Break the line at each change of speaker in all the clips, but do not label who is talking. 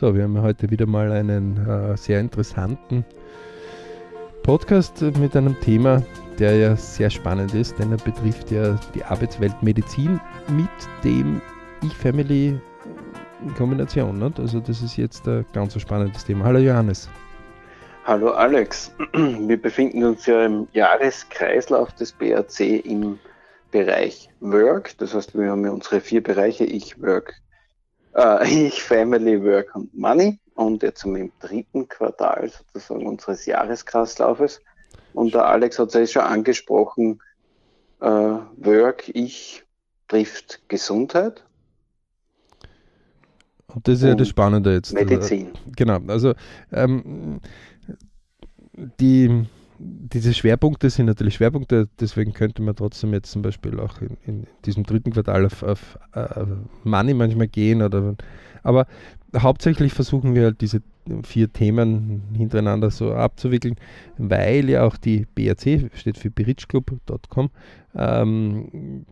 So, wir haben heute wieder mal einen äh, sehr interessanten Podcast mit einem Thema, der ja sehr spannend ist, denn er betrifft ja die Arbeitswelt Medizin mit dem Ich-Family in Kombination. Nicht? Also das ist jetzt ein ganz spannendes Thema. Hallo Johannes.
Hallo Alex. Wir befinden uns ja im Jahreskreislauf des BRC im Bereich Work. Das heißt, wir haben ja unsere vier Bereiche Ich, Work, äh, Ich, Family, Work und Money. Und jetzt sind wir im dritten Quartal sozusagen unseres Jahreskreislaufes. Und der Alex hat es ja schon angesprochen, äh, Work, Ich trifft Gesundheit.
Und das ist ja das Spannende jetzt.
Medizin.
Genau, also ähm, die, diese Schwerpunkte sind natürlich Schwerpunkte, deswegen könnte man trotzdem jetzt zum Beispiel auch in, in diesem dritten Quartal auf, auf uh, Money manchmal gehen. Oder, aber hauptsächlich versuchen wir halt diese vier Themen hintereinander so abzuwickeln, weil ja auch die BRC, steht für berichclub.com, ähm,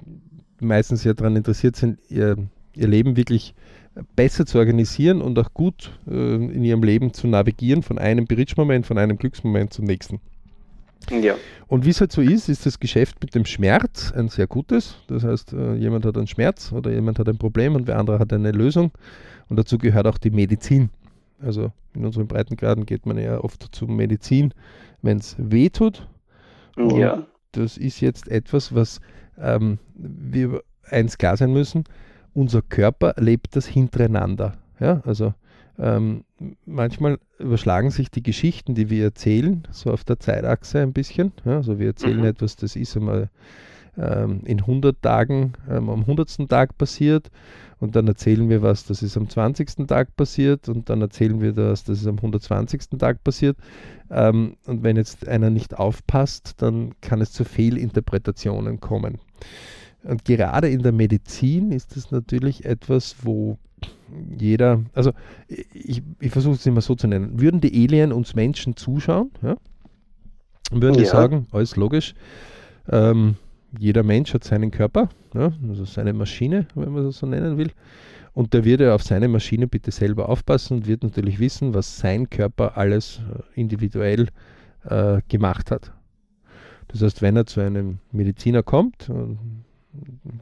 meistens ja daran interessiert sind, ihr, ihr Leben wirklich besser zu organisieren und auch gut äh, in ihrem Leben zu navigieren, von einem Berichtmoment, von einem Glücksmoment zum nächsten. Ja. Und wie es halt so ist, ist das Geschäft mit dem Schmerz ein sehr gutes. Das heißt, äh, jemand hat einen Schmerz oder jemand hat ein Problem und wer andere hat eine Lösung. Und dazu gehört auch die Medizin. Also in unseren Breitengraden geht man ja oft zur Medizin, wenn es weh tut. ja. Das ist jetzt etwas, was ähm, wir eins klar sein müssen unser Körper lebt das hintereinander. Ja, also ähm, manchmal überschlagen sich die Geschichten, die wir erzählen, so auf der Zeitachse ein bisschen. Ja, also wir erzählen mhm. etwas, das ist einmal ähm, in 100 Tagen ähm, am 100. Tag passiert und dann erzählen wir was, das ist am 20. Tag passiert und dann erzählen wir das, das ist am 120. Tag passiert. Ähm, und wenn jetzt einer nicht aufpasst, dann kann es zu Fehlinterpretationen kommen. Und gerade in der Medizin ist das natürlich etwas, wo jeder, also ich, ich versuche es immer so zu nennen, würden die Alien uns Menschen zuschauen, ja, würden ja. die sagen, alles logisch, ähm, jeder Mensch hat seinen Körper, ja, also seine Maschine, wenn man das so nennen will, und der würde auf seine Maschine bitte selber aufpassen und wird natürlich wissen, was sein Körper alles äh, individuell äh, gemacht hat. Das heißt, wenn er zu einem Mediziner kommt,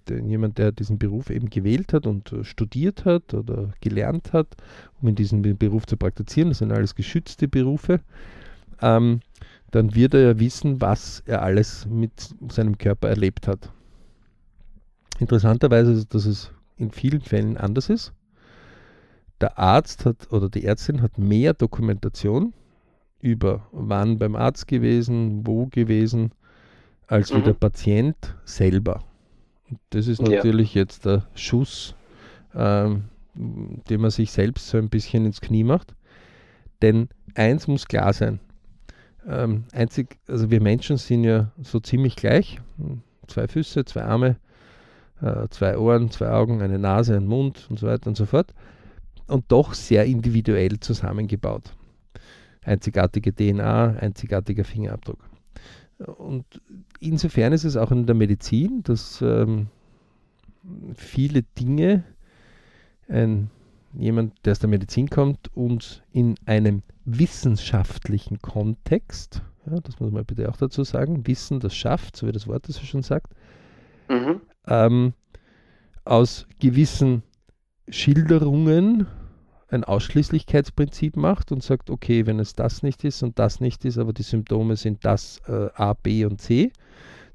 jemand, der diesen Beruf eben gewählt hat und äh, studiert hat oder gelernt hat, um in diesem Beruf zu praktizieren, das sind alles geschützte Berufe, ähm, dann wird er ja wissen, was er alles mit seinem Körper erlebt hat. Interessanterweise ist, dass es in vielen Fällen anders ist. Der Arzt hat oder die Ärztin hat mehr Dokumentation über wann beim Arzt gewesen, wo gewesen, als mhm. wie der Patient selber. Das ist natürlich ja. jetzt der Schuss, ähm, den man sich selbst so ein bisschen ins Knie macht. Denn eins muss klar sein. Ähm, einzig, also wir Menschen sind ja so ziemlich gleich. Zwei Füße, zwei Arme, äh, zwei Ohren, zwei Augen, eine Nase, ein Mund und so weiter und so fort. Und doch sehr individuell zusammengebaut. Einzigartige DNA, einzigartiger Fingerabdruck. Und insofern ist es auch in der Medizin, dass ähm, viele Dinge ein, jemand, der aus der Medizin kommt, uns in einem wissenschaftlichen Kontext, ja, das muss man bitte auch dazu sagen, Wissen, das schafft, so wie das Wort das schon sagt, mhm. ähm, aus gewissen Schilderungen ein Ausschließlichkeitsprinzip macht und sagt, okay, wenn es das nicht ist und das nicht ist, aber die Symptome sind das äh, A, B und C,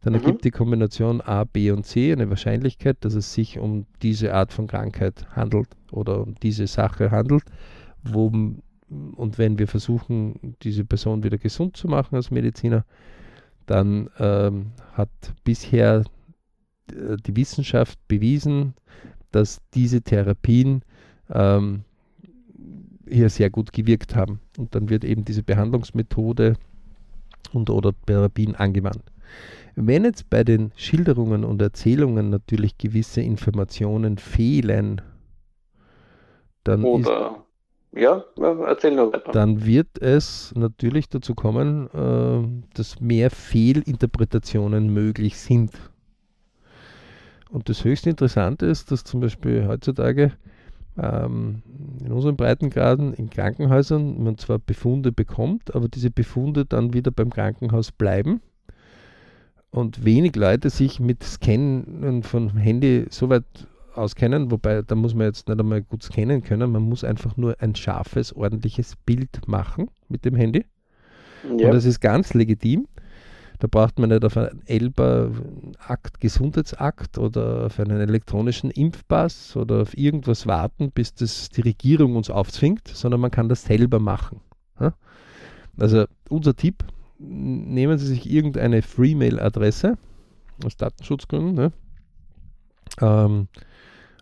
dann mhm. ergibt die Kombination A, B und C eine Wahrscheinlichkeit, dass es sich um diese Art von Krankheit handelt oder um diese Sache handelt. Wo, und wenn wir versuchen, diese Person wieder gesund zu machen als Mediziner, dann ähm, hat bisher äh, die Wissenschaft bewiesen, dass diese Therapien ähm, hier sehr gut gewirkt haben. Und dann wird eben diese Behandlungsmethode und oder Therapien angewandt. Wenn jetzt bei den Schilderungen und Erzählungen natürlich gewisse Informationen fehlen, dann
oder ja, erzähl noch weiter.
Dann wird es natürlich dazu kommen, äh, dass mehr Fehlinterpretationen möglich sind. Und das höchst Interessante ist, dass zum Beispiel heutzutage ähm, in unseren Breitengraden in Krankenhäusern man zwar Befunde bekommt, aber diese Befunde dann wieder beim Krankenhaus bleiben und wenig Leute sich mit Scannen von Handy so weit auskennen, wobei da muss man jetzt nicht einmal gut scannen können, man muss einfach nur ein scharfes, ordentliches Bild machen mit dem Handy. Ja. Und das ist ganz legitim. Da braucht man nicht auf einen Elber-Akt, Gesundheitsakt oder auf einen elektronischen Impfpass oder auf irgendwas warten, bis das die Regierung uns aufzwingt, sondern man kann das selber machen. Also unser Tipp, nehmen Sie sich irgendeine Freemail-Adresse aus Datenschutzgründen, ne? ähm,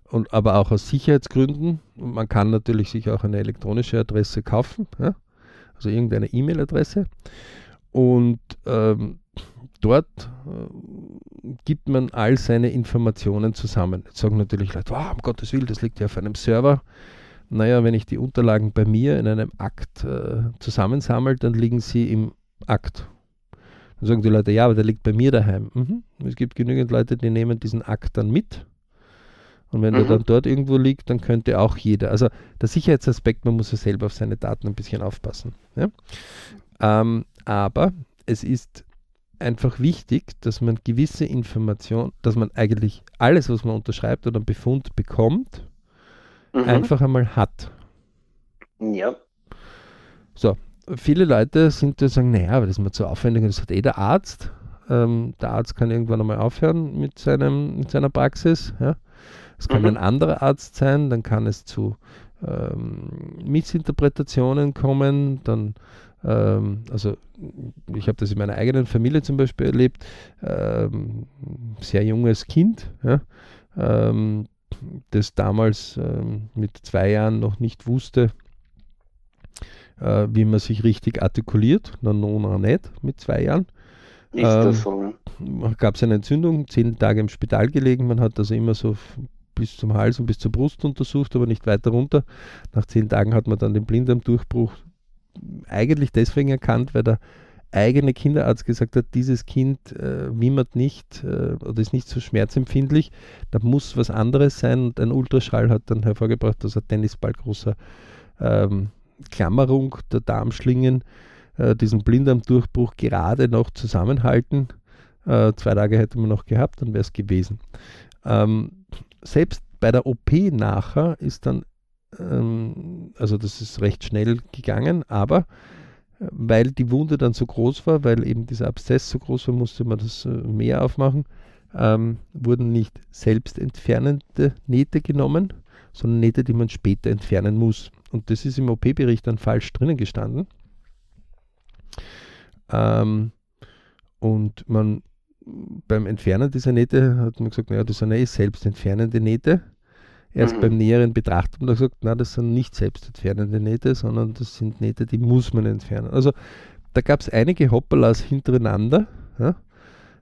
und, aber auch aus Sicherheitsgründen. man kann natürlich sich auch eine elektronische Adresse kaufen, ja? also irgendeine E-Mail-Adresse. Und ähm, dort äh, gibt man all seine Informationen zusammen. Jetzt sagen natürlich Leute, oh, um Gottes Willen, das liegt ja auf einem Server. Naja, wenn ich die Unterlagen bei mir in einem Akt äh, zusammensammle, dann liegen sie im Akt. Dann sagen die Leute, ja, aber der liegt bei mir daheim. Mhm. Es gibt genügend Leute, die nehmen diesen Akt dann mit. Und wenn mhm. der dann dort irgendwo liegt, dann könnte auch jeder. Also der Sicherheitsaspekt, man muss ja selber auf seine Daten ein bisschen aufpassen. Ja? Ähm, aber es ist einfach wichtig, dass man gewisse Informationen, dass man eigentlich alles, was man unterschreibt oder einen Befund bekommt, mhm. einfach einmal hat.
Ja.
So, viele Leute sind da sagen, naja, aber das ist mir zu aufwendig, das hat eh der Arzt. Ähm, der Arzt kann irgendwann einmal aufhören mit, seinem, mit seiner Praxis. Ja. Es kann mhm. ein anderer Arzt sein, dann kann es zu ähm, Missinterpretationen kommen, dann ähm, also ich habe das in meiner eigenen Familie zum Beispiel erlebt, ähm, sehr junges Kind, ja, ähm, das damals ähm, mit zwei Jahren noch nicht wusste, äh, wie man sich richtig artikuliert, na noch nicht mit zwei Jahren. Ist das ähm, so? Gab es eine Entzündung, zehn Tage im Spital gelegen, man hat also immer so bis zum Hals und bis zur Brust untersucht, aber nicht weiter runter. Nach zehn Tagen hat man dann den Blinddarmdurchbruch eigentlich deswegen erkannt, weil der eigene Kinderarzt gesagt hat, dieses Kind äh, wimmert nicht äh, oder ist nicht so schmerzempfindlich, da muss was anderes sein und ein Ultraschall hat dann hervorgebracht, dass ein Tennisball großer ähm, Klammerung der Darmschlingen äh, diesen Blinddarmdurchbruch gerade noch zusammenhalten. Äh, zwei Tage hätte man noch gehabt, dann wäre es gewesen. Ähm, selbst bei der OP nachher ist dann ähm, also das ist recht schnell gegangen, aber äh, weil die Wunde dann so groß war, weil eben dieser Abszess so groß war, musste man das äh, mehr aufmachen, ähm, wurden nicht selbst entfernende Nähte genommen, sondern Nähte, die man später entfernen muss. Und das ist im OP-Bericht dann falsch drinnen gestanden. Ähm, und man beim Entfernen dieser Nähte hat man gesagt, naja, das sind eh selbst entfernende Nähte. Erst mhm. beim näheren Betrachten gesagt, na, das sind nicht selbstentfernende Nähte, sondern das sind Nähte, die muss man entfernen. Also da gab es einige Hoppalas hintereinander, ja,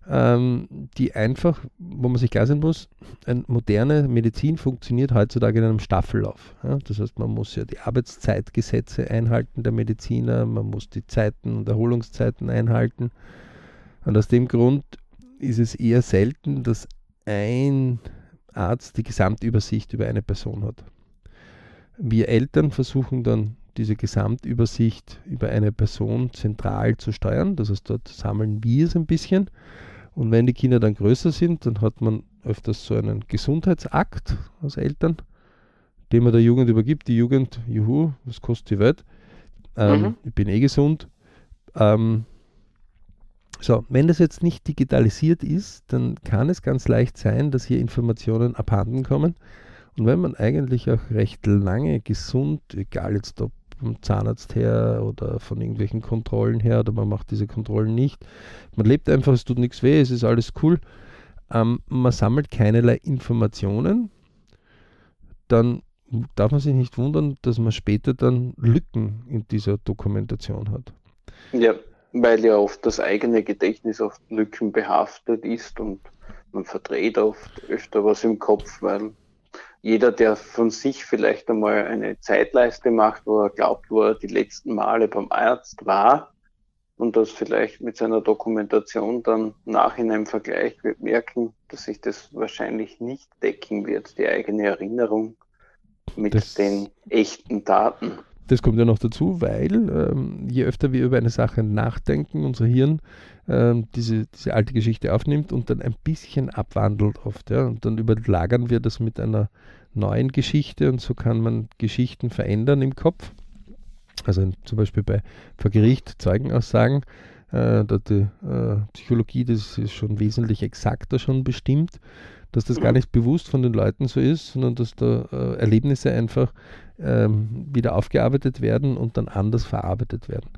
ähm, die einfach, wo man sich klar sein muss, eine moderne Medizin funktioniert heutzutage in einem Staffellauf. Ja. Das heißt, man muss ja die Arbeitszeitgesetze einhalten der Mediziner, man muss die Zeiten und Erholungszeiten einhalten. Und aus dem Grund ist es eher selten, dass ein Arzt die Gesamtübersicht über eine Person hat. Wir Eltern versuchen dann diese Gesamtübersicht über eine Person zentral zu steuern. Das heißt, dort sammeln wir es ein bisschen. Und wenn die Kinder dann größer sind, dann hat man öfters so einen Gesundheitsakt als Eltern, den man der Jugend übergibt. Die Jugend, juhu, was kostet die Welt? Ähm, mhm. Ich bin eh gesund. Ähm, so, wenn das jetzt nicht digitalisiert ist, dann kann es ganz leicht sein, dass hier Informationen abhanden kommen. Und wenn man eigentlich auch recht lange gesund, egal jetzt ob vom Zahnarzt her oder von irgendwelchen Kontrollen her oder man macht diese Kontrollen nicht, man lebt einfach, es tut nichts weh, es ist alles cool, ähm, man sammelt keinerlei Informationen, dann darf man sich nicht wundern, dass man später dann Lücken in dieser Dokumentation hat.
Ja, weil ja oft das eigene Gedächtnis oft Lücken behaftet ist und man verdreht oft öfter was im Kopf, weil jeder, der von sich vielleicht einmal eine Zeitleiste macht, wo er glaubt, wo er die letzten Male beim Arzt war und das vielleicht mit seiner Dokumentation dann nach in einem Vergleich wird merken, dass sich das wahrscheinlich nicht decken wird, die eigene Erinnerung mit das, den echten Daten.
Das kommt ja noch dazu, weil ähm, je öfter wir über eine Sache nachdenken, unser Hirn ähm, diese, diese alte Geschichte aufnimmt und dann ein bisschen abwandelt oft. Ja? Und dann überlagern wir das mit einer neuen Geschichte und so kann man Geschichten verändern im Kopf. Also zum Beispiel bei vor Gericht Zeugenaussagen, äh, da die äh, Psychologie das ist schon wesentlich exakter schon bestimmt, dass das gar nicht bewusst von den Leuten so ist, sondern dass da äh, Erlebnisse einfach ähm, wieder aufgearbeitet werden und dann anders verarbeitet werden.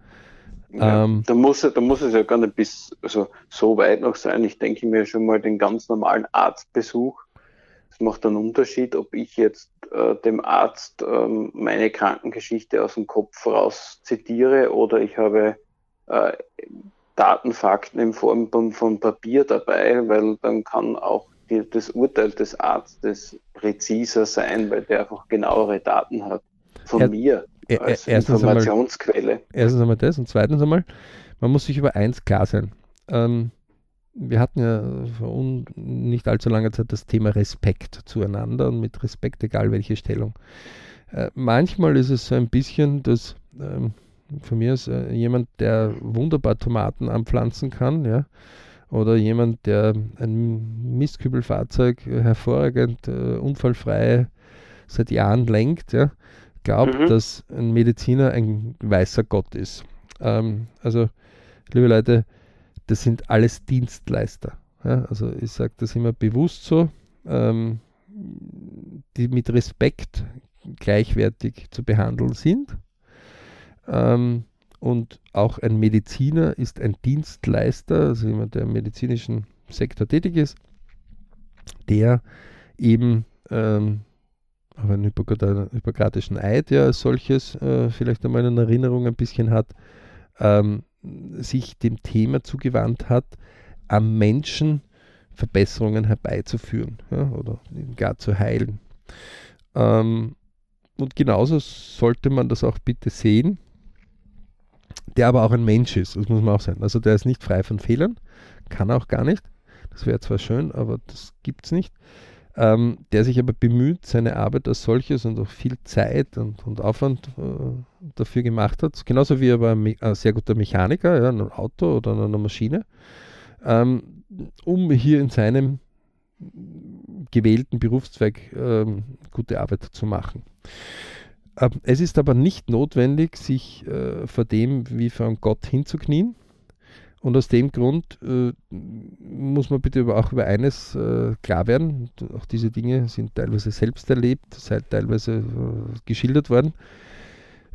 Ja, ähm, da, muss, da muss es ja gar nicht bis also so weit noch sein. Ich denke mir schon mal den ganz normalen Arztbesuch. Es macht einen Unterschied, ob ich jetzt äh, dem Arzt ähm, meine Krankengeschichte aus dem Kopf raus zitiere oder ich habe äh, Datenfakten in Form von, von Papier dabei, weil dann kann auch die, das Urteil des Arztes präziser sein, weil der einfach genauere Daten hat von er, mir als erstens Informationsquelle.
Einmal, erstens einmal das und zweitens einmal, man muss sich über eins klar sein. Ähm, wir hatten ja vor nicht allzu langer Zeit das Thema Respekt zueinander und mit Respekt, egal welche Stellung. Äh, manchmal ist es so ein bisschen, dass ähm, von mir ist äh, jemand, der wunderbar Tomaten anpflanzen kann, ja, oder jemand, der ein Mistkübelfahrzeug hervorragend, äh, unfallfrei seit Jahren lenkt, ja, glaubt, mhm. dass ein Mediziner ein weißer Gott ist. Ähm, also, liebe Leute, das sind alles Dienstleister. Ja, also ich sage das immer bewusst so, ähm, die mit Respekt gleichwertig zu behandeln sind. Ähm, und auch ein Mediziner ist ein Dienstleister, also jemand, der im medizinischen Sektor tätig ist, der eben ähm, auch einen hypokratischen Eid ja als solches äh, vielleicht einmal in Erinnerung ein bisschen hat, ähm, sich dem Thema zugewandt hat, am Menschen Verbesserungen herbeizuführen ja, oder gar zu heilen. Ähm, und genauso sollte man das auch bitte sehen, der aber auch ein Mensch ist, das muss man auch sein. Also der ist nicht frei von Fehlern, kann auch gar nicht. Das wäre zwar schön, aber das gibt es nicht. Ähm, der sich aber bemüht, seine Arbeit als solches und auch viel Zeit und, und Aufwand äh, dafür gemacht hat. Genauso wie aber ein, ein sehr guter Mechaniker, ja, ein Auto oder einer Maschine, ähm, um hier in seinem gewählten Berufszweig ähm, gute Arbeit zu machen. Es ist aber nicht notwendig, sich äh, vor dem wie vor einem Gott hinzuknien. Und aus dem Grund äh, muss man bitte auch über eines äh, klar werden. Auch diese Dinge sind teilweise selbst erlebt, seit teilweise äh, geschildert worden.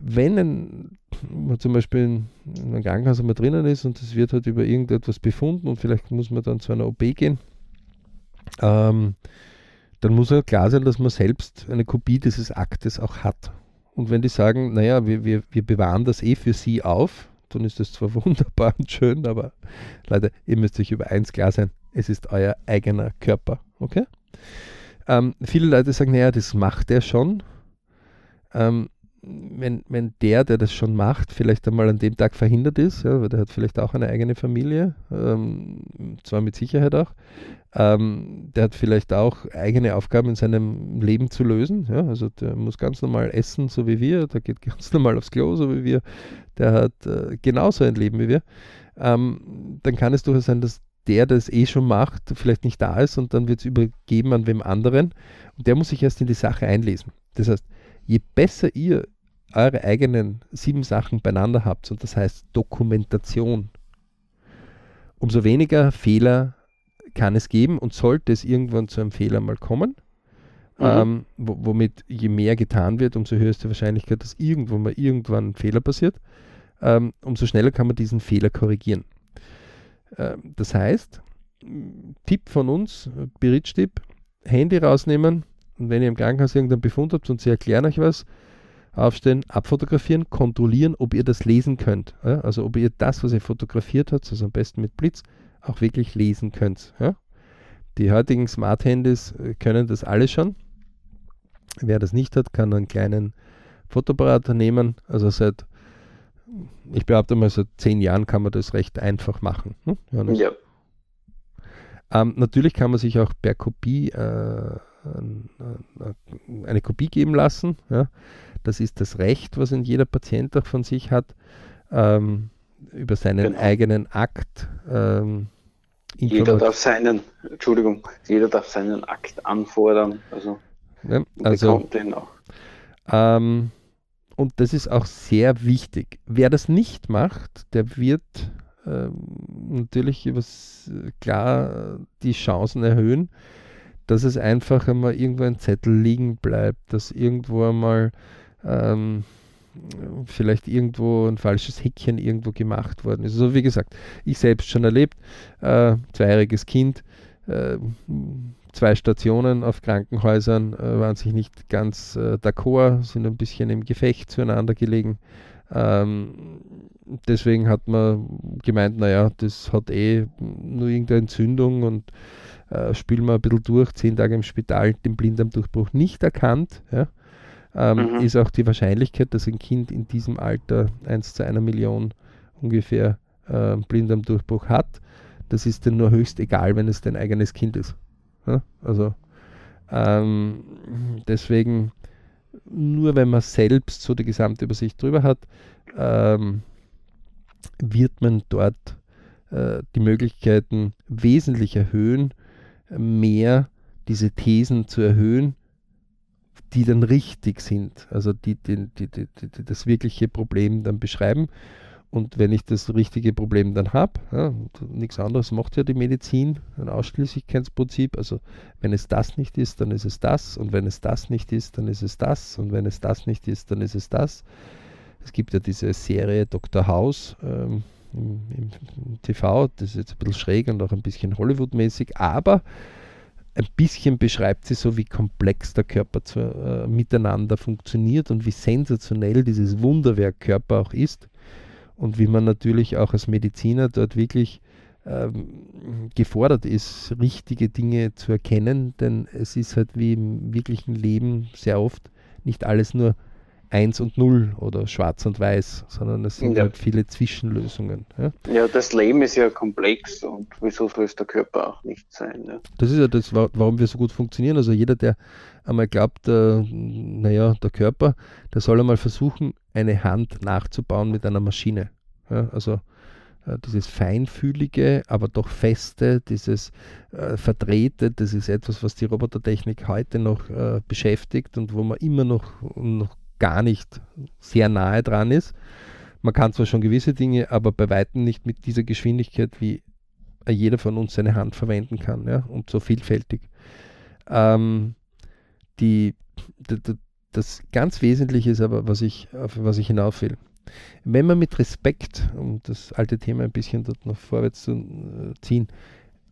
Wenn ein, man zum Beispiel in, in einem Krankenhaus einmal drinnen ist und es wird halt über irgendetwas befunden und vielleicht muss man dann zu einer OP gehen, ähm, dann muss halt klar sein, dass man selbst eine Kopie dieses Aktes auch hat. Und wenn die sagen, naja, wir, wir, wir bewahren das eh für sie auf, dann ist das zwar wunderbar und schön, aber Leute, ihr müsst euch über eins klar sein, es ist euer eigener Körper, okay? Ähm, viele Leute sagen, naja, das macht er schon. Ähm, wenn, wenn der, der das schon macht, vielleicht einmal an dem Tag verhindert ist, ja, weil der hat vielleicht auch eine eigene Familie, ähm, zwar mit Sicherheit auch, ähm, der hat vielleicht auch eigene Aufgaben in seinem Leben zu lösen, ja, also der muss ganz normal essen, so wie wir, der geht ganz normal aufs Klo, so wie wir, der hat äh, genauso ein Leben wie wir, ähm, dann kann es durchaus sein, dass der, der es eh schon macht, vielleicht nicht da ist und dann wird es übergeben an wem anderen und der muss sich erst in die Sache einlesen. Das heißt, je besser ihr eure eigenen sieben Sachen beieinander habt, und das heißt Dokumentation, umso weniger Fehler kann es geben und sollte es irgendwann zu einem Fehler mal kommen, mhm. ähm, womit je mehr getan wird, umso höher ist die Wahrscheinlichkeit, dass irgendwo mal irgendwann ein Fehler passiert, ähm, umso schneller kann man diesen Fehler korrigieren. Ähm, das heißt, Tipp von uns, Berichtstipp, Handy rausnehmen und wenn ihr im Krankenhaus irgendeinen Befund habt und sie erklären euch was, aufstehen, abfotografieren, kontrollieren, ob ihr das lesen könnt. Ja? Also ob ihr das, was ihr fotografiert habt, also am besten mit Blitz, auch wirklich lesen könnt. Ja? Die heutigen Smart-Handys äh, können das alles schon. Wer das nicht hat, kann einen kleinen Fotoapparat nehmen. Also seit, ich behaupte mal, seit zehn Jahren kann man das recht einfach machen. Hm? Ja. Ähm, natürlich kann man sich auch per Kopie äh, eine Kopie geben lassen. Ja. Das ist das Recht, was ein jeder Patient auch von sich hat, ähm, über seinen genau. eigenen Akt. Ähm,
jeder darf seinen, Entschuldigung, jeder darf seinen Akt anfordern. Also,
ja, also den auch. Ähm, und das ist auch sehr wichtig. Wer das nicht macht, der wird ähm, natürlich übers, klar die Chancen erhöhen, dass es einfach einmal irgendwo ein Zettel liegen bleibt, dass irgendwo einmal ähm, vielleicht irgendwo ein falsches Häkchen irgendwo gemacht worden ist. Also wie gesagt, ich selbst schon erlebt, äh, zweijähriges Kind, äh, zwei Stationen auf Krankenhäusern äh, waren sich nicht ganz äh, d'accord, sind ein bisschen im Gefecht zueinander gelegen. Ähm, deswegen hat man gemeint, naja, das hat eh nur irgendeine Entzündung und äh, spielen wir ein bisschen durch, zehn Tage im Spital, den Blinddarmdurchbruch nicht erkannt. Ja. Ähm, mhm. Ist auch die Wahrscheinlichkeit, dass ein Kind in diesem Alter 1 zu einer Million ungefähr äh, Blinddarmdurchbruch hat. Das ist dann nur höchst egal, wenn es dein eigenes Kind ist. Ja. Also ähm, deswegen nur wenn man selbst so die gesamte Übersicht drüber hat, ähm, wird man dort äh, die Möglichkeiten wesentlich erhöhen, mehr diese Thesen zu erhöhen, die dann richtig sind, also die, die, die, die das wirkliche Problem dann beschreiben. Und wenn ich das richtige Problem dann habe, ja, nichts anderes macht ja die Medizin, ein Ausschließlichkeitsprinzip. Also wenn es das nicht ist, dann ist es das. Und wenn es das nicht ist, dann ist es das. Und wenn es das nicht ist, dann ist es das. Es gibt ja diese Serie Dr. House ähm, im, im, TV, das ist jetzt ein bisschen schräg und auch ein bisschen Hollywood-mäßig, aber ein bisschen beschreibt sie so, wie komplex der Körper zu, äh, miteinander funktioniert und wie sensationell dieses Wunderwerk Körper auch ist und wie man natürlich auch als Mediziner dort wirklich ähm, gefordert ist, richtige Dinge zu erkennen, denn es ist halt wie im wirklichen Leben sehr oft nicht alles nur 1 und 0 oder schwarz und weiß, sondern es sind ja. halt viele Zwischenlösungen. Ja?
ja? das Leben ist ja komplex und wieso soll es der Körper auch nicht sein? Ja?
Das ist ja das, warum wir so gut funktionieren. Also jeder, der einmal glaubt, äh, naja, der Körper, der soll einmal versuchen, eine Hand nachzubauen mit einer Maschine. Also äh, dieses feinfühlige, aber doch feste, dieses äh, verdrehte, das ist etwas, was die Robotertechnik heute noch äh, beschäftigt und wo man immer noch, noch gar nicht sehr nahe dran ist. Man kann zwar schon gewisse Dinge, aber bei weitem nicht mit dieser Geschwindigkeit, wie jeder von uns seine Hand verwenden kann ja, und so vielfältig. Ähm, die, das ganz Wesentliche ist aber, was ich, auf was ich hinauf will. Wenn man mit Respekt, um das alte Thema ein bisschen dort noch vorwärts zu äh, ziehen,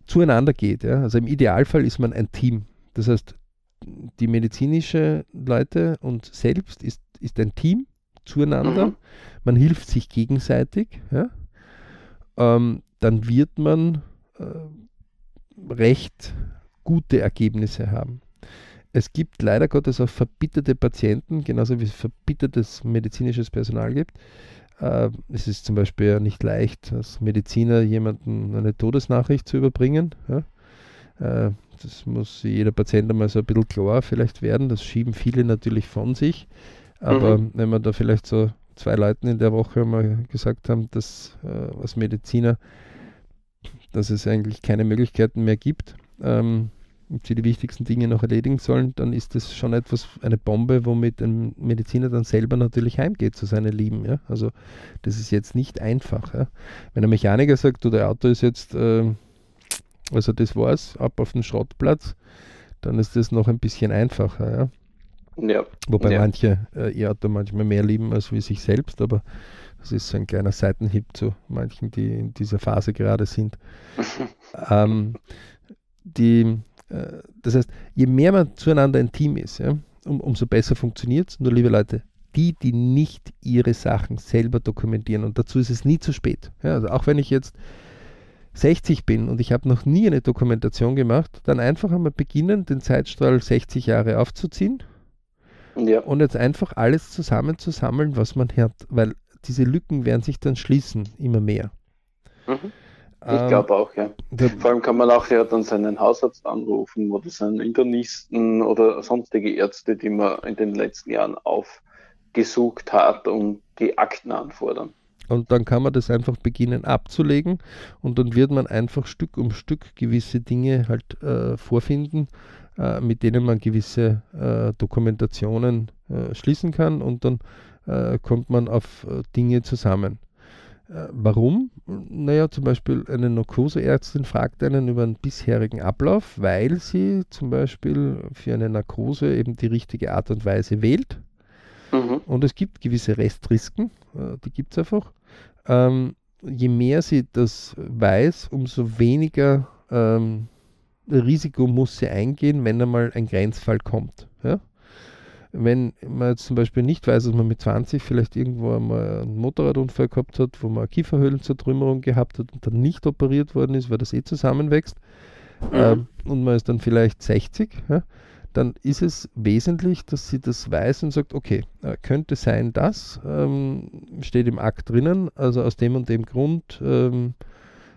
zueinander geht, ja, also im Idealfall ist man ein Team. Das heißt, die medizinische Leute und selbst ist, ist ein Team zueinander. Mhm. Man hilft sich gegenseitig. Ja? Ähm, dann wird man äh, recht gute Ergebnisse haben. Es gibt leider Gottes auch verbitterte Patienten, genauso wie es verbittertes medizinisches Personal gibt. Äh, es ist zum Beispiel nicht leicht, als Mediziner jemanden eine Todesnachricht zu überbringen. Ja? Äh, das muss jeder Patient einmal so ein bisschen klar vielleicht werden. Das schieben viele natürlich von sich. Aber mhm. wenn wir da vielleicht so zwei Leuten in der Woche mal gesagt haben, dass äh, als Mediziner, dass es eigentlich keine Möglichkeiten mehr gibt, ähm, und sie die wichtigsten Dinge noch erledigen sollen, dann ist das schon etwas, eine Bombe, womit ein Mediziner dann selber natürlich heimgeht zu seinen Lieben. Ja? Also das ist jetzt nicht einfach. Ja? Wenn ein Mechaniker sagt, du, der Auto ist jetzt äh, also das war's, ab auf den Schrottplatz, dann ist das noch ein bisschen einfacher. Ja? ja. Wobei ja. manche äh, ihr Auto manchmal mehr lieben als wie sich selbst, aber das ist so ein kleiner Seitenhieb zu manchen, die in dieser Phase gerade sind. ähm, die, äh, das heißt, je mehr man zueinander ein Team ist, ja, um, umso besser funktioniert es. Nur liebe Leute, die, die nicht ihre Sachen selber dokumentieren, und dazu ist es nie zu spät. Ja, also auch wenn ich jetzt 60 bin und ich habe noch nie eine Dokumentation gemacht, dann einfach einmal beginnen, den Zeitstrahl 60 Jahre aufzuziehen ja. und jetzt einfach alles zusammenzusammeln, was man hat, weil diese Lücken werden sich dann schließen, immer mehr. Mhm.
Ich ähm, glaube auch, ja. Vor allem kann man auch ja dann seinen Hausarzt anrufen oder seinen Internisten oder sonstige Ärzte, die man in den letzten Jahren aufgesucht hat und die Akten anfordern.
Und dann kann man das einfach beginnen abzulegen und dann wird man einfach Stück um Stück gewisse Dinge halt äh, vorfinden, äh, mit denen man gewisse äh, Dokumentationen äh, schließen kann und dann äh, kommt man auf äh, Dinge zusammen. Warum? Naja, zum Beispiel eine Narkoseärztin fragt einen über einen bisherigen Ablauf, weil sie zum Beispiel für eine Narkose eben die richtige Art und Weise wählt. Mhm. Und es gibt gewisse Restrisken, die gibt es einfach. Ähm, je mehr sie das weiß, umso weniger ähm, Risiko muss sie eingehen, wenn einmal ein Grenzfall kommt. Ja? Wenn man jetzt zum Beispiel nicht weiß, dass man mit 20 vielleicht irgendwo einmal einen Motorradunfall gehabt hat, wo man eine Kieferhöhlenzertrümmerung gehabt hat und dann nicht operiert worden ist, weil das eh zusammenwächst, mhm. äh, und man ist dann vielleicht 60, ja, dann ist es wesentlich, dass sie das weiß und sagt, okay, äh, könnte sein, dass, ähm, steht im Akt drinnen, also aus dem und dem Grund, ähm,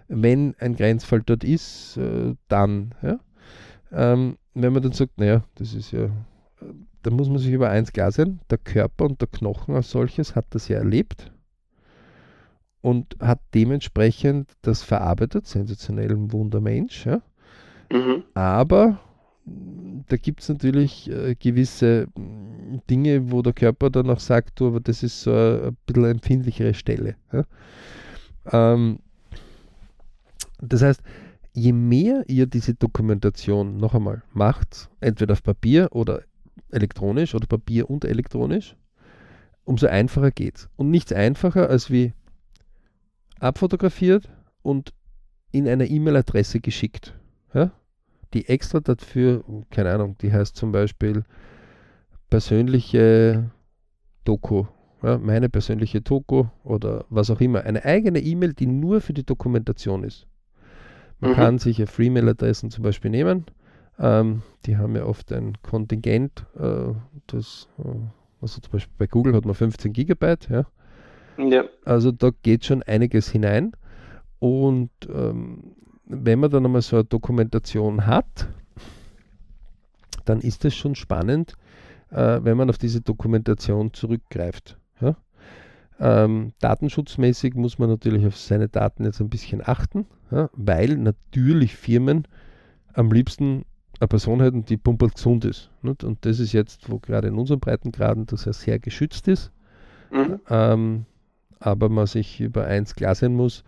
wenn ein Grenzfall dort ist, äh, dann. Ja? Ähm, wenn man dann sagt, naja, das ist ja, da muss man sich über eins klar sein, der Körper und der Knochen als solches hat das ja erlebt und hat dementsprechend das verarbeitet, sensationell ein Wundermensch. Ja? Mhm. Aber da gibt es natürlich äh, gewisse Dinge, wo der Körper dann auch sagt, du, aber das ist so ein, ein bisschen empfindlichere Stelle. Ja? Ähm, das heißt, je mehr ihr diese Dokumentation noch einmal macht, entweder auf Papier oder elektronisch oder Papier und elektronisch, umso einfacher geht es. Und nichts einfacher als wie abfotografiert und in eine E-Mail-Adresse geschickt. Ja? Die extra dafür, keine Ahnung, die heißt zum Beispiel persönliche Doku ja, meine persönliche Doku oder was auch immer, eine eigene E-Mail, die nur für die Dokumentation ist. Man mhm. kann sich ja Free-Mail-Adressen zum Beispiel nehmen. Ähm, die haben ja oft ein Kontingent, äh, das, äh, also zum Beispiel bei Google hat man 15 Gigabyte, ja. ja. Also da geht schon einiges hinein. Und ähm, wenn man dann einmal so eine Dokumentation hat, dann ist es schon spannend, äh, wenn man auf diese Dokumentation zurückgreift. Ja? Ähm, datenschutzmäßig muss man natürlich auf seine Daten jetzt ein bisschen achten, ja? weil natürlich Firmen am liebsten eine Person hätten, die pumperl gesund ist. Nicht? Und das ist jetzt, wo gerade in unseren Breitengraden das ja sehr geschützt ist. Mhm. Ähm, aber man sich über eins klar sein muss,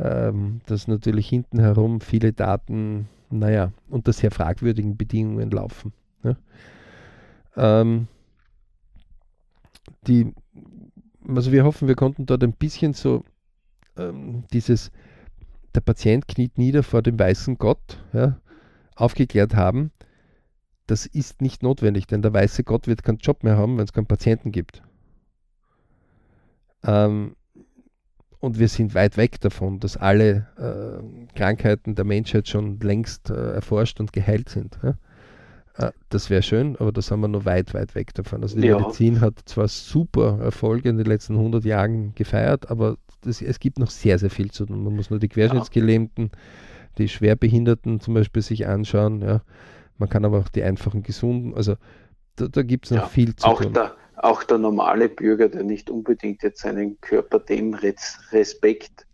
ähm, dass natürlich hinten herum viele Daten, naja, unter sehr fragwürdigen Bedingungen laufen. Ja? Ähm, die also wir hoffen, wir konnten dort ein bisschen so ähm, dieses, der Patient kniet nieder vor dem weißen Gott, ja, aufgeklärt haben. Das ist nicht notwendig, denn der weiße Gott wird keinen Job mehr haben, wenn es keinen Patienten gibt. Ähm, und wir sind weit weg davon, dass alle äh, Krankheiten der Menschheit schon längst äh, erforscht und geheilt sind. Ja? Ah, das wäre schön, aber da sind wir noch weit, weit weg davon. Also die ja. Medizin hat zwar super Erfolge in den letzten 100 Jahren gefeiert, aber das, es gibt noch sehr, sehr viel zu tun. Man muss nur die Querschnittsgelähmten, die Schwerbehinderten zum Beispiel sich anschauen. Ja. Man kann aber auch die einfachen Gesunden, also da, da gibt es noch ja, viel zu
auch
tun.
Der, auch der normale Bürger, der nicht unbedingt jetzt seinen Körper dem Respekt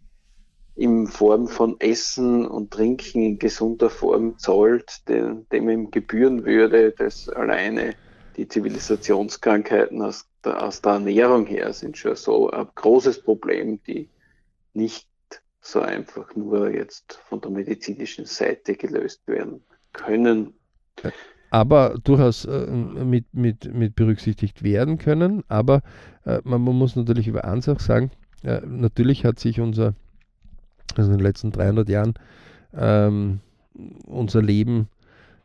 in Form von Essen und Trinken in gesunder Form zollt, dem, dem ihm gebühren würde, dass alleine die Zivilisationskrankheiten aus der, aus der Ernährung her sind schon so ein großes Problem, die nicht so einfach nur jetzt von der medizinischen Seite gelöst werden können.
Aber durchaus äh, mit, mit, mit berücksichtigt werden können. Aber äh, man, man, muss natürlich über eins auch sagen, äh, natürlich hat sich unser also in den letzten 300 Jahren, ähm, unser Leben,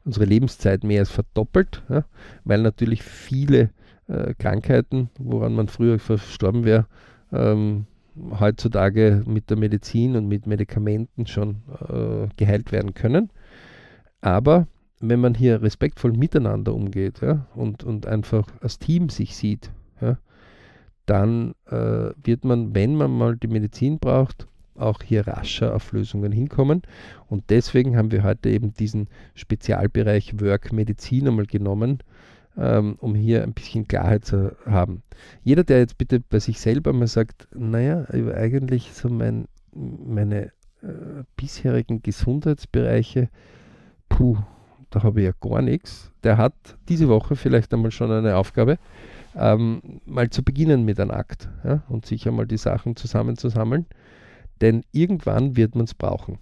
unsere Lebenszeit mehr als verdoppelt, ja, weil natürlich viele äh, Krankheiten, woran man früher verstorben wäre, ähm, heutzutage mit der Medizin und mit Medikamenten schon äh, geheilt werden können. Aber wenn man hier respektvoll miteinander umgeht ja, und, und einfach als Team sich sieht, ja, dann äh, wird man, wenn man mal die Medizin braucht, auch hier rascher auf Lösungen hinkommen. Und deswegen haben wir heute eben diesen Spezialbereich Work Medizin einmal genommen, ähm, um hier ein bisschen Klarheit zu haben. Jeder, der jetzt bitte bei sich selber mal sagt, naja, eigentlich so mein, meine äh, bisherigen Gesundheitsbereiche, puh, da habe ich ja gar nichts, der hat diese Woche vielleicht einmal schon eine Aufgabe, ähm, mal zu beginnen mit einem Akt ja, und sich einmal die Sachen zusammenzusammeln, denn irgendwann wird man es brauchen.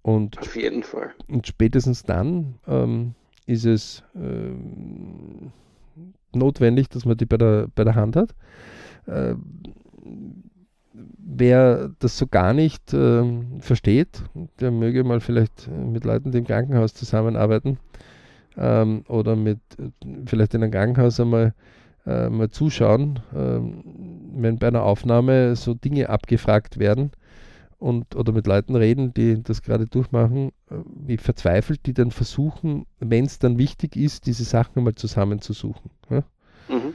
Und,
Auf jeden Fall.
Und spätestens dann ähm, ist es ähm, notwendig, dass man die bei der, bei der Hand hat. Äh, wer das so gar nicht äh, versteht, der möge mal vielleicht mit Leuten, die im Krankenhaus zusammenarbeiten ähm, oder mit vielleicht in einem Krankenhaus einmal äh, mal zuschauen, ähm, wenn bei einer Aufnahme so Dinge abgefragt werden und oder mit Leuten reden, die das gerade durchmachen, äh, wie verzweifelt die dann versuchen, wenn es dann wichtig ist, diese Sachen einmal zusammenzusuchen. Ja? Mhm.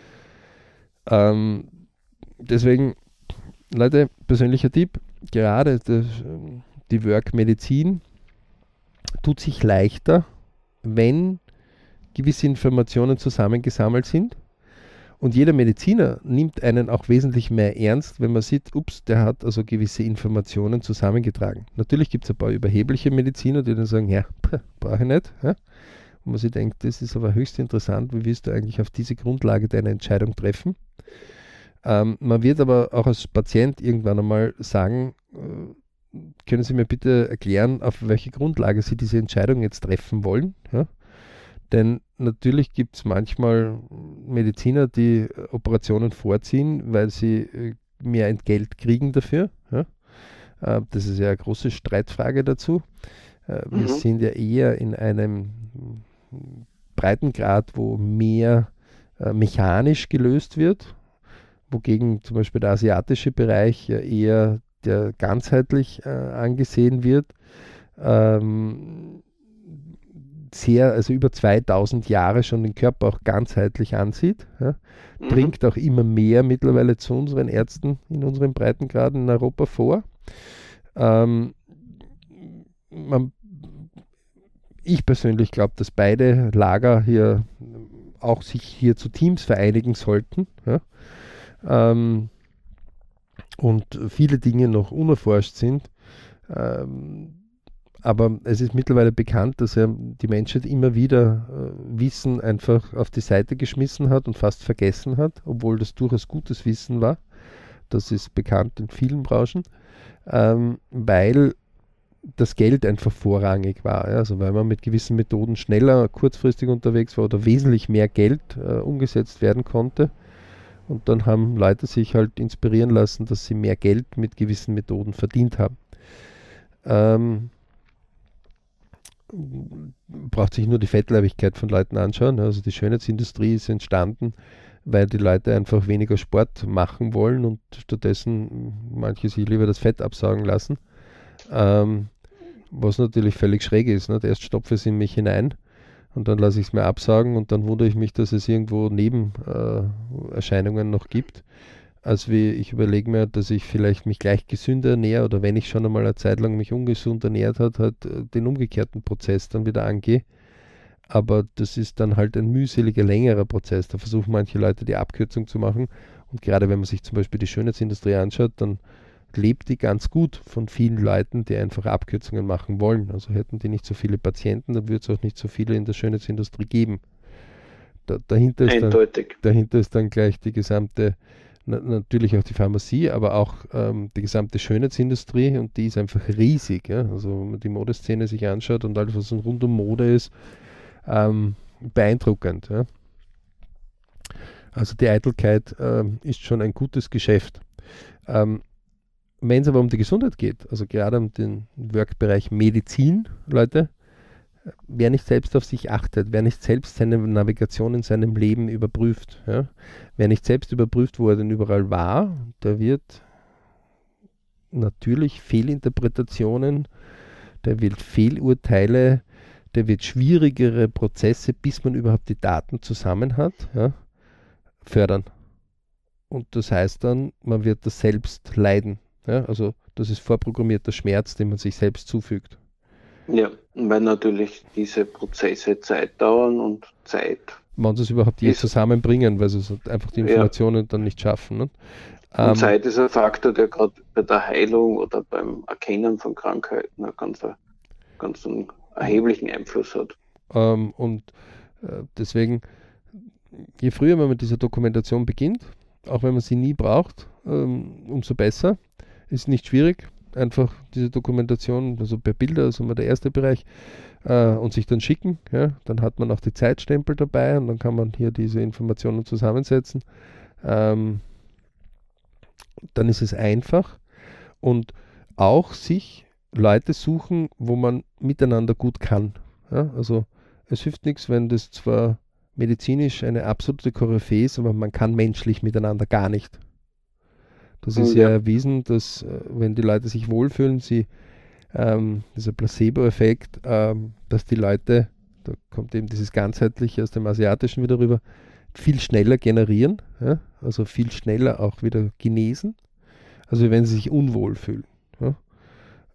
Ähm, deswegen Leute, persönlicher Tipp, gerade das, die Work-Medizin tut sich leichter, wenn gewisse Informationen zusammengesammelt sind. Und jeder Mediziner nimmt einen auch wesentlich mehr ernst, wenn man sieht, ups, der hat also gewisse Informationen zusammengetragen. Natürlich gibt es ein paar überhebliche Mediziner, die dann sagen, ja, brauche ich nicht. Ja? Und man sich denkt, das ist aber höchst interessant, wie wirst du eigentlich auf diese Grundlage deine Entscheidung treffen? Ähm, man wird aber auch als Patient irgendwann einmal sagen, äh, können Sie mir bitte erklären, auf welche Grundlage Sie diese Entscheidung jetzt treffen wollen? Ja? Denn natürlich gibt es manchmal Mediziner, die Operationen vorziehen, weil sie äh, mehr Entgelt kriegen dafür. Ja? Äh, das ist ja eine große Streitfrage dazu. Äh, wir mhm. sind ja eher in einem Breitengrad, wo mehr mechanisch gelöst wird wogegen zum Beispiel der asiatische Bereich ja eher der ganzheitlich äh, angesehen wird. Ähm, sehr, also über 2000 Jahre schon den Körper auch ganzheitlich ansieht. Ja. Mhm. Bringt auch immer mehr mittlerweile zu unseren Ärzten in unseren Breitengraden in Europa vor. Ähm, man, ich persönlich glaube, dass beide Lager hier auch sich hier zu Teams vereinigen sollten. Ja ähm, und viele Dinge noch unerforscht sind. Ähm, aber es ist mittlerweile bekannt, dass er die Menschheit immer wieder äh, Wissen einfach auf die Seite geschmissen hat und fast vergessen hat, obwohl das durchaus gutes Wissen war. Das ist bekannt in vielen Branchen, ähm, weil das Geld einfach vorrangig war. Ja? Also weil man mit gewissen Methoden schneller, kurzfristig unterwegs war oder wesentlich mehr Geld äh, umgesetzt werden konnte. Und dann haben Leute sich halt inspirieren lassen, dass sie mehr Geld mit gewissen Methoden verdient haben. Ähm, braucht sich nur die Fettleibigkeit von Leuten anschauen. Also die Schönheitsindustrie ist entstanden, weil die Leute einfach weniger Sport machen wollen und stattdessen manche sich lieber das Fett absaugen lassen. Ähm, was natürlich völlig schräg ist. Nicht? Erst stopfe es in mich hinein und dann lasse ich es mir absagen und dann wundere ich mich, dass es irgendwo Nebenerscheinungen äh, noch gibt. Als wie ich überlege mir, dass ich vielleicht mich gleich gesünder ernähre oder wenn ich schon einmal eine Zeit lang mich ungesund ernährt hat, halt äh, den umgekehrten Prozess dann wieder angehe. Aber das ist dann halt ein mühseliger, längerer Prozess. Da versuchen manche Leute die Abkürzung zu machen. Und gerade wenn man sich zum Beispiel die Schönheitsindustrie anschaut, dann lebt die ganz gut von vielen Leuten, die einfach Abkürzungen machen wollen. Also hätten die nicht so viele Patienten, dann würde es auch nicht so viele in der Schönheitsindustrie geben. Da, dahinter, ist dann, dahinter ist dann gleich die gesamte, na, natürlich auch die Pharmazie, aber auch ähm, die gesamte Schönheitsindustrie und die ist einfach riesig. Ja? Also wenn man die Modeszene sich anschaut und alles, was rund um Mode ist, ähm, beeindruckend. Ja? Also die Eitelkeit ähm, ist schon ein gutes Geschäft. Ähm, wenn es aber um die Gesundheit geht, also gerade um den Workbereich Medizin, Leute, wer nicht selbst auf sich achtet, wer nicht selbst seine Navigation in seinem Leben überprüft, ja, wer nicht selbst überprüft, wo er denn überall war, der wird natürlich Fehlinterpretationen, der wird Fehlurteile, der wird schwierigere Prozesse, bis man überhaupt die Daten zusammen hat, ja, fördern. Und das heißt dann, man wird das selbst leiden. Ja, also das ist vorprogrammierter Schmerz, den man sich selbst zufügt.
Ja, weil natürlich diese Prozesse Zeit dauern und Zeit.
Man sie es überhaupt je zusammenbringen, weil sie einfach die Informationen ja. dann nicht schaffen. Ne?
Und ähm, Zeit ist ein Faktor, der gerade bei der Heilung oder beim Erkennen von Krankheiten einen ganz, ganz einen erheblichen Einfluss hat.
Ähm, und äh, deswegen, je früher man mit dieser Dokumentation beginnt, auch wenn man sie nie braucht, ähm, umso besser. Ist nicht schwierig, einfach diese Dokumentation, also per Bilder, also mal der erste Bereich, äh, und sich dann schicken. Ja? Dann hat man auch die Zeitstempel dabei und dann kann man hier diese Informationen zusammensetzen. Ähm, dann ist es einfach und auch sich Leute suchen, wo man miteinander gut kann. Ja? Also es hilft nichts, wenn das zwar medizinisch eine absolute Koryphäe ist, aber man kann menschlich miteinander gar nicht. Das ist ja, ja erwiesen, dass äh, wenn die Leute sich wohlfühlen, sie ähm, dieser Placebo-Effekt, ähm, dass die Leute, da kommt eben dieses ganzheitliche aus dem Asiatischen wieder rüber, viel schneller generieren, ja? also viel schneller auch wieder genesen, also wenn sie sich unwohl fühlen. Ja?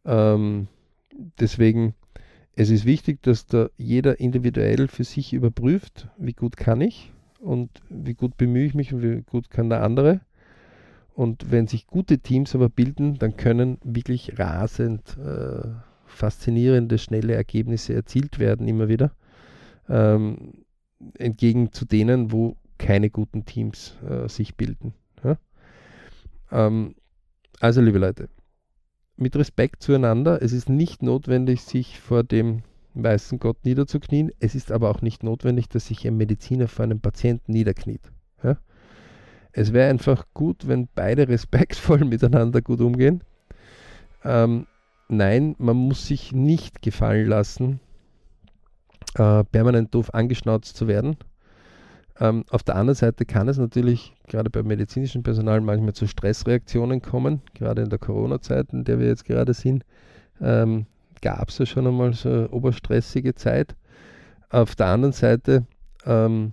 Ähm, deswegen, es ist wichtig, dass da jeder individuell für sich überprüft, wie gut kann ich und wie gut bemühe ich mich und wie gut kann der andere. Und wenn sich gute Teams aber bilden, dann können wirklich rasend äh, faszinierende, schnelle Ergebnisse erzielt werden, immer wieder. Ähm, entgegen zu denen, wo keine guten Teams äh, sich bilden. Ja? Ähm, also, liebe Leute, mit Respekt zueinander. Es ist nicht notwendig, sich vor dem weißen Gott niederzuknien. Es ist aber auch nicht notwendig, dass sich ein Mediziner vor einem Patienten niederkniet. Es wäre einfach gut, wenn beide respektvoll miteinander gut umgehen. Ähm, nein, man muss sich nicht gefallen lassen, äh, permanent doof angeschnauzt zu werden. Ähm, auf der anderen Seite kann es natürlich gerade beim medizinischen Personal manchmal zu Stressreaktionen kommen, gerade in der Corona-Zeit, in der wir jetzt gerade sind. Ähm, Gab es ja schon einmal so eine oberstressige Zeit. Auf der anderen Seite ähm,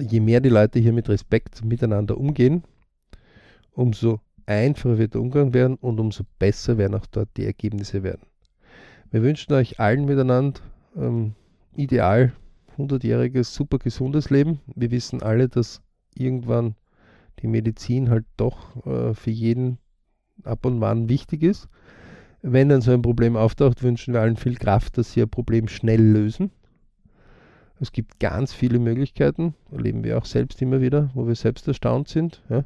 je mehr die Leute hier mit Respekt miteinander umgehen, umso einfacher wird der Umgang werden und umso besser werden auch dort die Ergebnisse werden. Wir wünschen euch allen miteinander ähm, ideal 100-jähriges, super gesundes Leben. Wir wissen alle, dass irgendwann die Medizin halt doch äh, für jeden ab und wann wichtig ist. Wenn dann so ein Problem auftaucht, wünschen wir allen viel Kraft, dass sie ein Problem schnell lösen es gibt ganz viele Möglichkeiten, erleben wir auch selbst immer wieder, wo wir selbst erstaunt sind. Ja.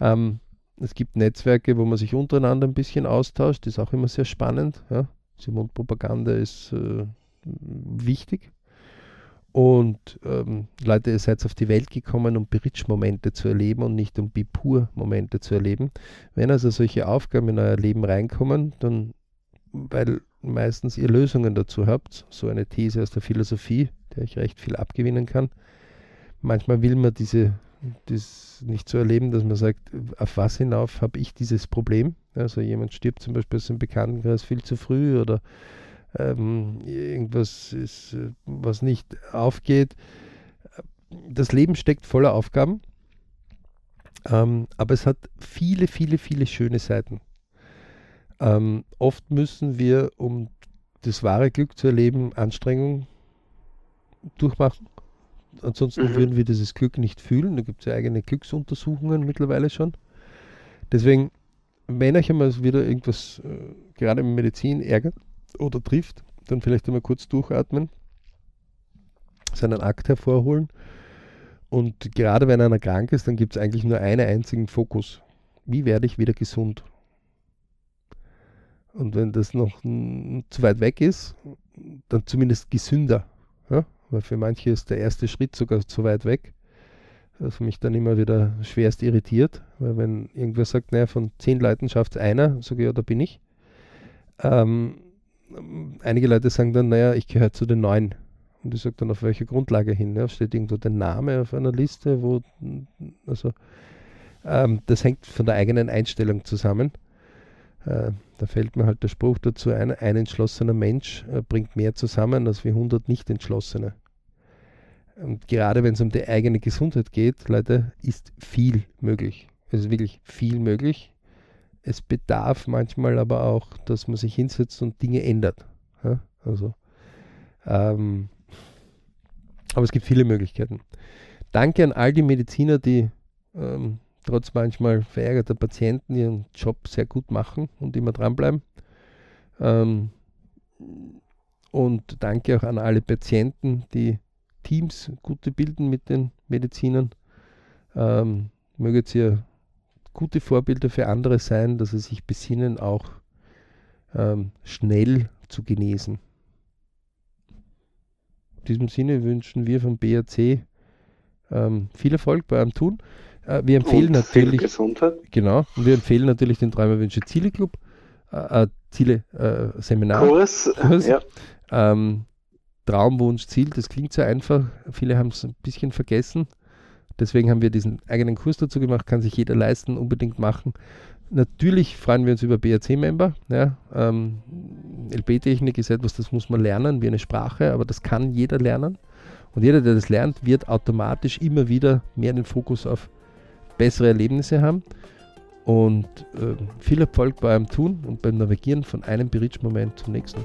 Ähm, es gibt Netzwerke, wo man sich untereinander ein bisschen austauscht, ist auch immer sehr spannend. Ja. Die Mundpropaganda ist äh, wichtig. Und ähm, Leute, ihr seid auf die Welt gekommen, um Bridge-Momente zu erleben und nicht um Bipur-Momente zu erleben. Wenn also solche Aufgaben in euer Leben reinkommen, dann, weil meistens ihr Lösungen dazu habt, so eine These aus der Philosophie, der ich recht viel abgewinnen kann. Manchmal will man diese das nicht so erleben, dass man sagt, auf was hinauf habe ich dieses Problem? Also jemand stirbt zum Beispiel aus dem Bekanntenkreis viel zu früh oder ähm, irgendwas ist, was nicht aufgeht. Das Leben steckt voller Aufgaben, ähm, aber es hat viele, viele, viele schöne Seiten. Ähm, oft müssen wir, um das wahre Glück zu erleben, Anstrengung durchmachen. Ansonsten mhm. würden wir dieses Glück nicht fühlen. Da gibt es ja eigene Glücksuntersuchungen mittlerweile schon. Deswegen, wenn euch einmal wieder irgendwas äh, gerade in Medizin ärgert oder trifft, dann vielleicht einmal kurz durchatmen, seinen Akt hervorholen. Und gerade wenn einer krank ist, dann gibt es eigentlich nur einen einzigen Fokus. Wie werde ich wieder gesund? Und wenn das noch zu weit weg ist, dann zumindest gesünder. Weil für manche ist der erste Schritt sogar zu weit weg, was mich dann immer wieder schwerst irritiert, weil wenn irgendwer sagt, naja, von zehn Leuten schafft es einer, sage ich, ja, da bin ich. Ähm, einige Leute sagen dann, naja, ich gehöre zu den neun. Und ich sage dann, auf welcher Grundlage hin? Ja, steht irgendwo der Name auf einer Liste, wo, also, ähm, das hängt von der eigenen Einstellung zusammen. Äh, da fällt mir halt der Spruch dazu ein, ein entschlossener Mensch äh, bringt mehr zusammen als wie 100 nicht entschlossene. Und gerade wenn es um die eigene Gesundheit geht, Leute, ist viel möglich. Es ist wirklich viel möglich. Es bedarf manchmal aber auch, dass man sich hinsetzt und Dinge ändert. Ja? Also, ähm, aber es gibt viele Möglichkeiten. Danke an all die Mediziner, die ähm, trotz manchmal verärgerter Patienten ihren Job sehr gut machen und immer dranbleiben. Ähm, und danke auch an alle Patienten, die Teams gute bilden mit den Medizinern. Ähm, möget ihr gute Vorbilder für andere sein, dass sie sich besinnen, auch ähm, schnell zu genesen. In diesem Sinne wünschen wir vom BRC ähm, viel Erfolg bei eurem Tun. Äh, wir empfehlen und natürlich.
Gesundheit.
Genau. Und wir empfehlen natürlich den Träumerwünsche Ziele Club, äh, äh, Ziele äh, Seminar.
Kurs. Kurs. Ja.
Ähm, Traumwunsch, Ziel, das klingt sehr einfach. Viele haben es ein bisschen vergessen. Deswegen haben wir diesen eigenen Kurs dazu gemacht, kann sich jeder leisten, unbedingt machen. Natürlich freuen wir uns über BRC-Member. Ja, ähm, LB-Technik ist etwas, das muss man lernen, wie eine Sprache, aber das kann jeder lernen. Und jeder, der das lernt, wird automatisch immer wieder mehr den Fokus auf bessere Erlebnisse haben. Und äh, viel Erfolg beim Tun und beim Navigieren von einem Berichtsmoment zum nächsten.